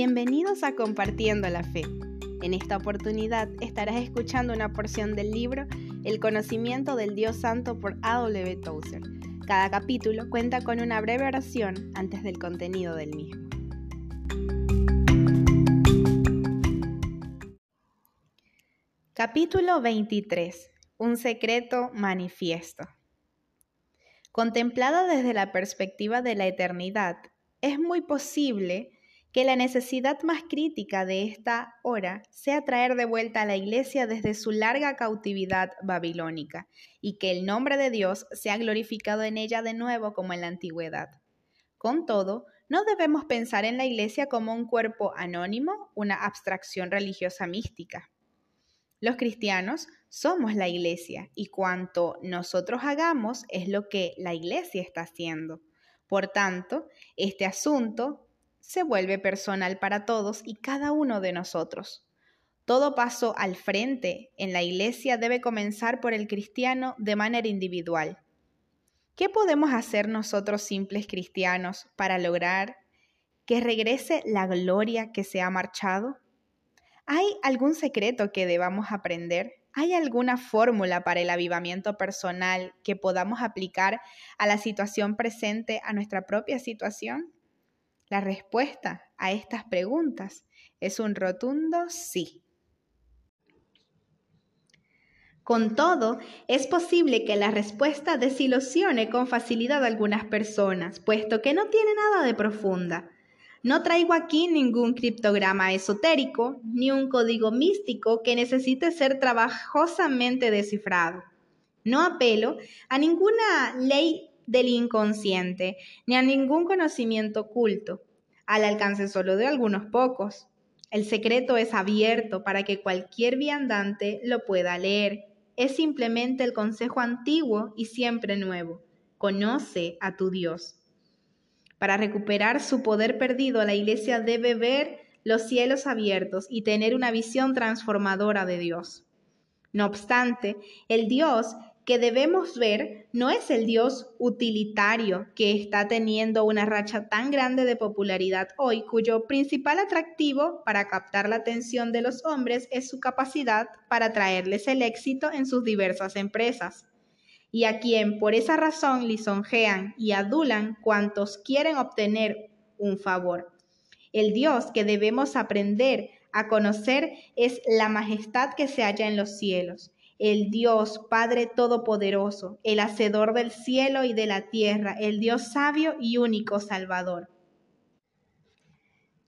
Bienvenidos a Compartiendo la Fe. En esta oportunidad estarás escuchando una porción del libro El conocimiento del Dios Santo por A.W. Tozer. Cada capítulo cuenta con una breve oración antes del contenido del mismo. Capítulo 23. Un secreto manifiesto. Contemplado desde la perspectiva de la eternidad, es muy posible que la necesidad más crítica de esta hora sea traer de vuelta a la Iglesia desde su larga cautividad babilónica, y que el nombre de Dios sea glorificado en ella de nuevo como en la antigüedad. Con todo, no debemos pensar en la Iglesia como un cuerpo anónimo, una abstracción religiosa mística. Los cristianos somos la Iglesia y cuanto nosotros hagamos es lo que la Iglesia está haciendo. Por tanto, este asunto se vuelve personal para todos y cada uno de nosotros. Todo paso al frente en la iglesia debe comenzar por el cristiano de manera individual. ¿Qué podemos hacer nosotros simples cristianos para lograr que regrese la gloria que se ha marchado? ¿Hay algún secreto que debamos aprender? ¿Hay alguna fórmula para el avivamiento personal que podamos aplicar a la situación presente, a nuestra propia situación? La respuesta a estas preguntas es un rotundo sí. Con todo, es posible que la respuesta desilusione con facilidad a algunas personas, puesto que no tiene nada de profunda. No traigo aquí ningún criptograma esotérico, ni un código místico que necesite ser trabajosamente descifrado. No apelo a ninguna ley del inconsciente, ni a ningún conocimiento oculto, al alcance solo de algunos pocos. El secreto es abierto para que cualquier viandante lo pueda leer. Es simplemente el consejo antiguo y siempre nuevo. Conoce a tu Dios. Para recuperar su poder perdido, la iglesia debe ver los cielos abiertos y tener una visión transformadora de Dios. No obstante, el Dios que debemos ver no es el Dios utilitario que está teniendo una racha tan grande de popularidad hoy, cuyo principal atractivo para captar la atención de los hombres es su capacidad para traerles el éxito en sus diversas empresas, y a quien por esa razón lisonjean y adulan cuantos quieren obtener un favor. El Dios que debemos aprender a conocer es la majestad que se halla en los cielos el Dios Padre Todopoderoso, el Hacedor del cielo y de la tierra, el Dios sabio y único Salvador.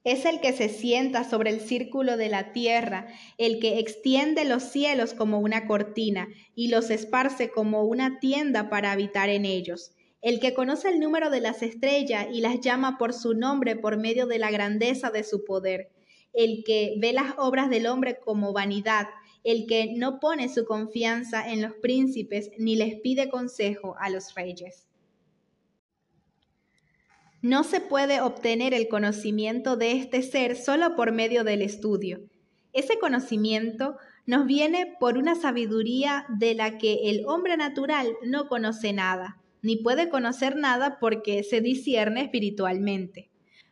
Es el que se sienta sobre el círculo de la tierra, el que extiende los cielos como una cortina y los esparce como una tienda para habitar en ellos, el que conoce el número de las estrellas y las llama por su nombre por medio de la grandeza de su poder, el que ve las obras del hombre como vanidad el que no pone su confianza en los príncipes ni les pide consejo a los reyes. No se puede obtener el conocimiento de este ser solo por medio del estudio. Ese conocimiento nos viene por una sabiduría de la que el hombre natural no conoce nada, ni puede conocer nada porque se discierne espiritualmente.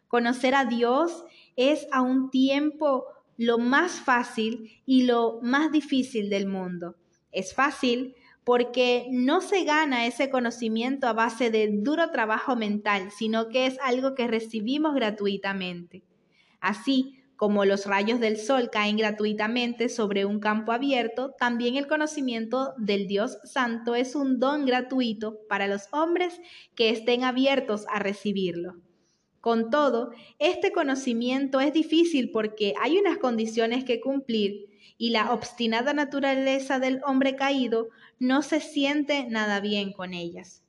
Conocer a Dios es a un tiempo lo más fácil y lo más difícil del mundo. Es fácil porque no se gana ese conocimiento a base de duro trabajo mental, sino que es algo que recibimos gratuitamente. Así como los rayos del sol caen gratuitamente sobre un campo abierto, también el conocimiento del Dios Santo es un don gratuito para los hombres que estén abiertos a recibirlo. Con todo, este conocimiento es difícil porque hay unas condiciones que cumplir y la obstinada naturaleza del hombre caído no se siente nada bien con ellas.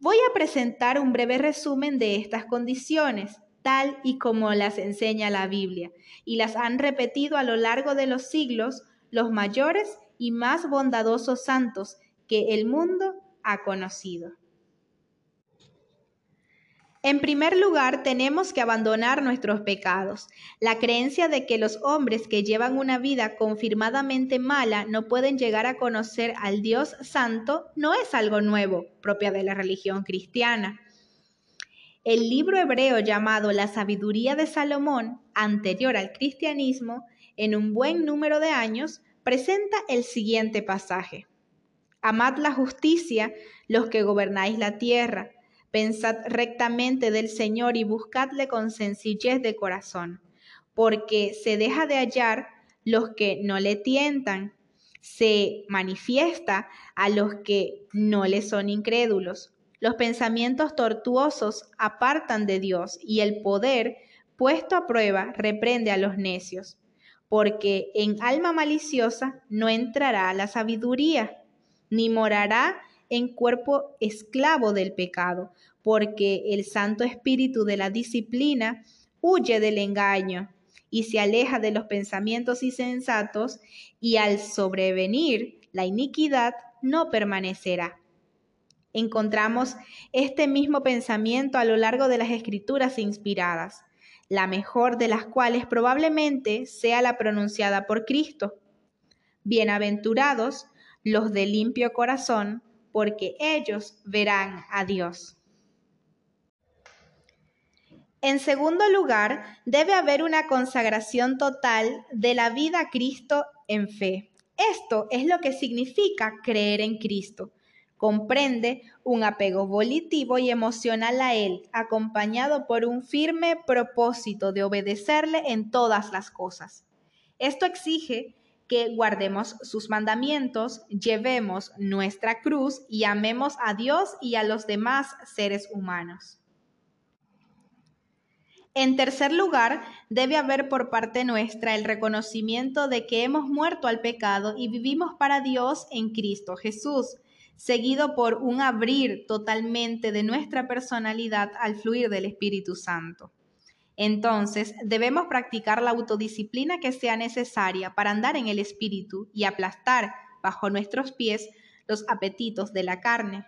Voy a presentar un breve resumen de estas condiciones, tal y como las enseña la Biblia, y las han repetido a lo largo de los siglos los mayores y más bondadosos santos que el mundo ha conocido. En primer lugar, tenemos que abandonar nuestros pecados. La creencia de que los hombres que llevan una vida confirmadamente mala no pueden llegar a conocer al Dios Santo no es algo nuevo, propia de la religión cristiana. El libro hebreo llamado La sabiduría de Salomón, anterior al cristianismo, en un buen número de años, presenta el siguiente pasaje. Amad la justicia, los que gobernáis la tierra, pensad rectamente del Señor y buscadle con sencillez de corazón, porque se deja de hallar los que no le tientan, se manifiesta a los que no le son incrédulos. Los pensamientos tortuosos apartan de Dios y el poder, puesto a prueba, reprende a los necios, porque en alma maliciosa no entrará la sabiduría, ni morará en cuerpo esclavo del pecado, porque el Santo Espíritu de la disciplina huye del engaño y se aleja de los pensamientos insensatos, y al sobrevenir la iniquidad no permanecerá. Encontramos este mismo pensamiento a lo largo de las escrituras inspiradas, la mejor de las cuales probablemente sea la pronunciada por Cristo. Bienaventurados los de limpio corazón, porque ellos verán a Dios. En segundo lugar, debe haber una consagración total de la vida a Cristo en fe. Esto es lo que significa creer en Cristo. Comprende un apego volitivo y emocional a Él, acompañado por un firme propósito de obedecerle en todas las cosas. Esto exige que guardemos sus mandamientos, llevemos nuestra cruz y amemos a Dios y a los demás seres humanos. En tercer lugar, debe haber por parte nuestra el reconocimiento de que hemos muerto al pecado y vivimos para Dios en Cristo Jesús, seguido por un abrir totalmente de nuestra personalidad al fluir del Espíritu Santo. Entonces, debemos practicar la autodisciplina que sea necesaria para andar en el Espíritu y aplastar bajo nuestros pies los apetitos de la carne.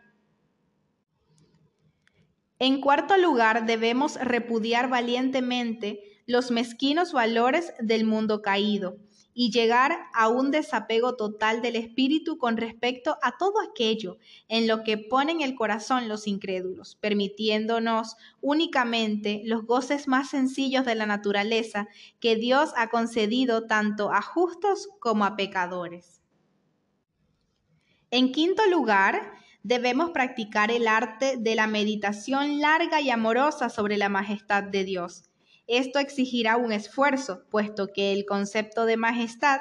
En cuarto lugar, debemos repudiar valientemente los mezquinos valores del mundo caído y llegar a un desapego total del espíritu con respecto a todo aquello en lo que ponen el corazón los incrédulos, permitiéndonos únicamente los goces más sencillos de la naturaleza que Dios ha concedido tanto a justos como a pecadores. En quinto lugar, debemos practicar el arte de la meditación larga y amorosa sobre la majestad de Dios. Esto exigirá un esfuerzo, puesto que el concepto de majestad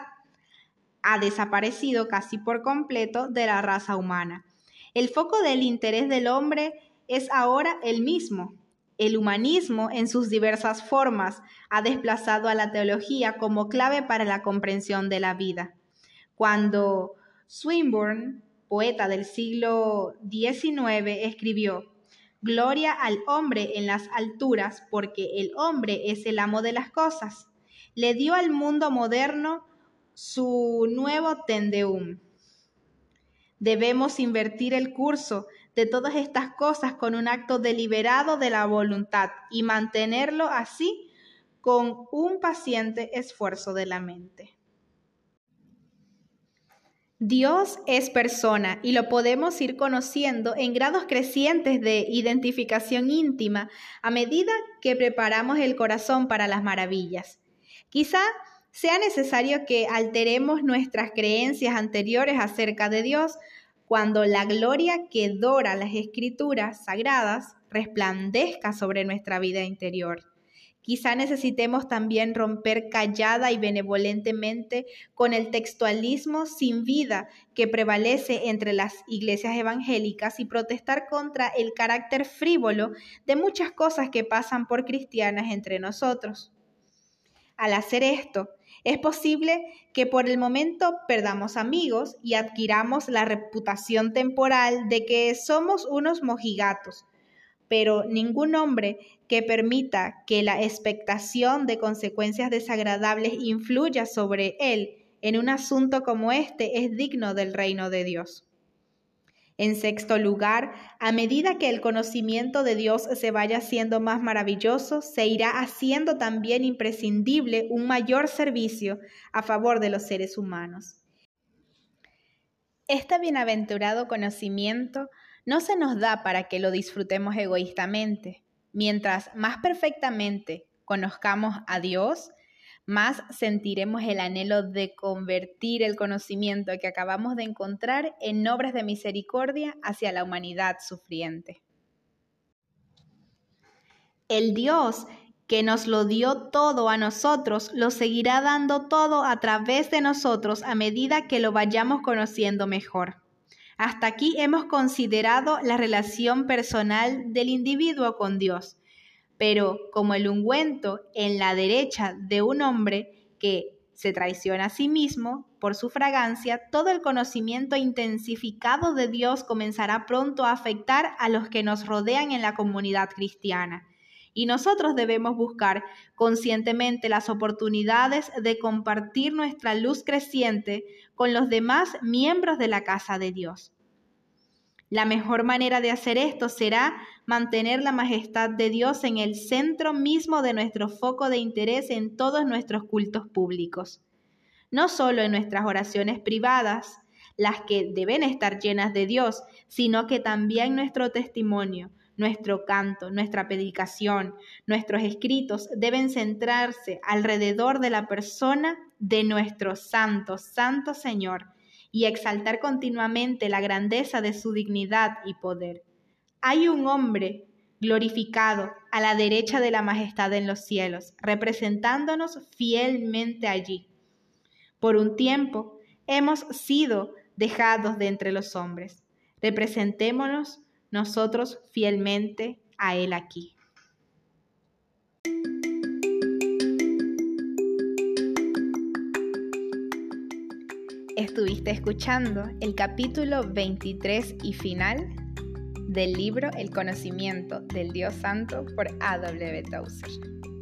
ha desaparecido casi por completo de la raza humana. El foco del interés del hombre es ahora el mismo. El humanismo en sus diversas formas ha desplazado a la teología como clave para la comprensión de la vida. Cuando Swinburne poeta del siglo XIX, escribió, Gloria al hombre en las alturas, porque el hombre es el amo de las cosas. Le dio al mundo moderno su nuevo tendeum. Debemos invertir el curso de todas estas cosas con un acto deliberado de la voluntad y mantenerlo así con un paciente esfuerzo de la mente. Dios es persona y lo podemos ir conociendo en grados crecientes de identificación íntima a medida que preparamos el corazón para las maravillas. Quizá sea necesario que alteremos nuestras creencias anteriores acerca de Dios cuando la gloria que dora las escrituras sagradas resplandezca sobre nuestra vida interior. Quizá necesitemos también romper callada y benevolentemente con el textualismo sin vida que prevalece entre las iglesias evangélicas y protestar contra el carácter frívolo de muchas cosas que pasan por cristianas entre nosotros. Al hacer esto, es posible que por el momento perdamos amigos y adquiramos la reputación temporal de que somos unos mojigatos, pero ningún hombre que permita que la expectación de consecuencias desagradables influya sobre él en un asunto como este es digno del reino de Dios. En sexto lugar, a medida que el conocimiento de Dios se vaya haciendo más maravilloso, se irá haciendo también imprescindible un mayor servicio a favor de los seres humanos. Este bienaventurado conocimiento no se nos da para que lo disfrutemos egoístamente, Mientras más perfectamente conozcamos a Dios, más sentiremos el anhelo de convertir el conocimiento que acabamos de encontrar en obras de misericordia hacia la humanidad sufriente. El Dios que nos lo dio todo a nosotros, lo seguirá dando todo a través de nosotros a medida que lo vayamos conociendo mejor. Hasta aquí hemos considerado la relación personal del individuo con Dios, pero como el ungüento en la derecha de un hombre que se traiciona a sí mismo por su fragancia, todo el conocimiento intensificado de Dios comenzará pronto a afectar a los que nos rodean en la comunidad cristiana y nosotros debemos buscar conscientemente las oportunidades de compartir nuestra luz creciente con los demás miembros de la casa de Dios. La mejor manera de hacer esto será mantener la majestad de Dios en el centro mismo de nuestro foco de interés en todos nuestros cultos públicos, no solo en nuestras oraciones privadas, las que deben estar llenas de Dios, sino que también nuestro testimonio, nuestro canto, nuestra predicación, nuestros escritos deben centrarse alrededor de la persona de nuestro santo, santo Señor y exaltar continuamente la grandeza de su dignidad y poder. Hay un hombre glorificado a la derecha de la majestad en los cielos, representándonos fielmente allí. Por un tiempo hemos sido dejados de entre los hombres. Representémonos nosotros fielmente a Él aquí. Estuviste escuchando el capítulo 23 y final del libro El conocimiento del Dios Santo por A.W. Tozer.